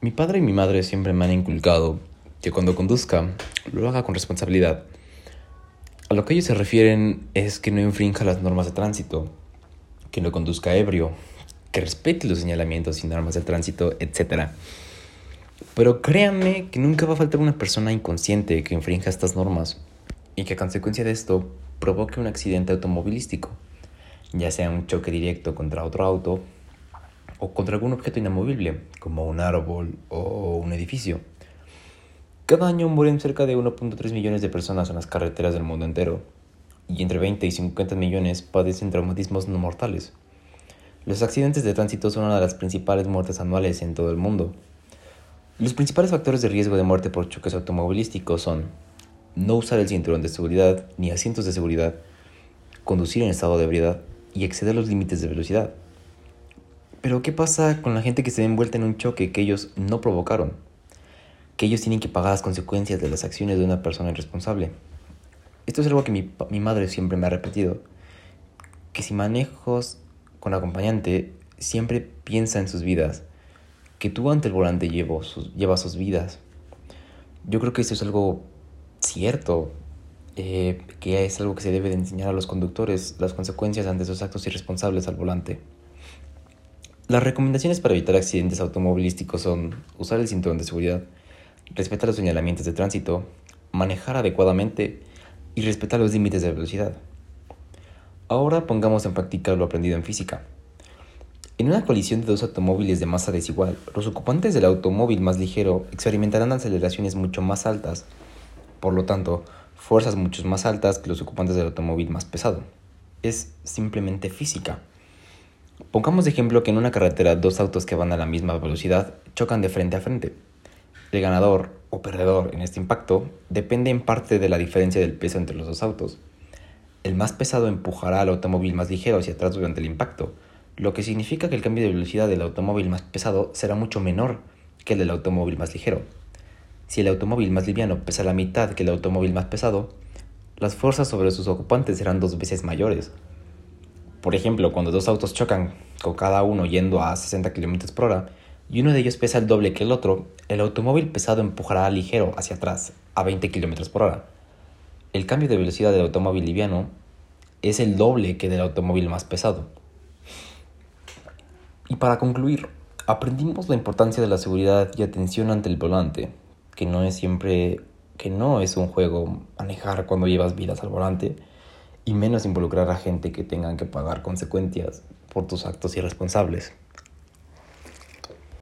Mi padre y mi madre siempre me han inculcado que cuando conduzca lo haga con responsabilidad. A lo que ellos se refieren es que no infrinja las normas de tránsito, que no conduzca ebrio, que respete los señalamientos y normas de tránsito, etc. Pero créanme que nunca va a faltar una persona inconsciente que infrinja estas normas y que a consecuencia de esto provoque un accidente automovilístico, ya sea un choque directo contra otro auto o contra algún objeto inamovible, como un árbol o un edificio. Cada año mueren cerca de 1.3 millones de personas en las carreteras del mundo entero, y entre 20 y 50 millones padecen traumatismos no mortales. Los accidentes de tránsito son una de las principales muertes anuales en todo el mundo. Los principales factores de riesgo de muerte por choques automovilísticos son no usar el cinturón de seguridad ni asientos de seguridad, conducir en estado de ebriedad y exceder los límites de velocidad. Pero ¿qué pasa con la gente que se ve envuelta en un choque que ellos no provocaron? Que ellos tienen que pagar las consecuencias de las acciones de una persona irresponsable. Esto es algo que mi, mi madre siempre me ha repetido. Que si manejos con acompañante, siempre piensa en sus vidas. Que tú ante el volante llevo sus, llevas sus vidas. Yo creo que esto es algo cierto. Eh, que es algo que se debe de enseñar a los conductores, las consecuencias ante esos actos irresponsables al volante. Las recomendaciones para evitar accidentes automovilísticos son usar el cinturón de seguridad, respetar los señalamientos de tránsito, manejar adecuadamente y respetar los límites de velocidad. Ahora pongamos en práctica lo aprendido en física. En una colisión de dos automóviles de masa desigual, los ocupantes del automóvil más ligero experimentarán aceleraciones mucho más altas, por lo tanto, fuerzas mucho más altas que los ocupantes del automóvil más pesado. Es simplemente física. Pongamos de ejemplo que en una carretera dos autos que van a la misma velocidad chocan de frente a frente. El ganador o perdedor en este impacto depende en parte de la diferencia del peso entre los dos autos. El más pesado empujará al automóvil más ligero hacia atrás durante el impacto, lo que significa que el cambio de velocidad del automóvil más pesado será mucho menor que el del automóvil más ligero. Si el automóvil más liviano pesa la mitad que el automóvil más pesado, las fuerzas sobre sus ocupantes serán dos veces mayores. Por ejemplo, cuando dos autos chocan, con cada uno yendo a 60 km por hora, y uno de ellos pesa el doble que el otro, el automóvil pesado empujará ligero hacia atrás, a 20 km por hora. El cambio de velocidad del automóvil liviano es el doble que del automóvil más pesado. Y para concluir, aprendimos la importancia de la seguridad y atención ante el volante, que no es siempre que no es un juego manejar cuando llevas vidas al volante, y menos involucrar a gente que tengan que pagar consecuencias por tus actos irresponsables.